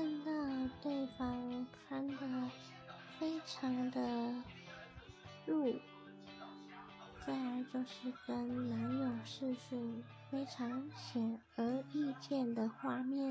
看到对方穿的非常的露，再来就是跟男友视讯非常显而易见的画面。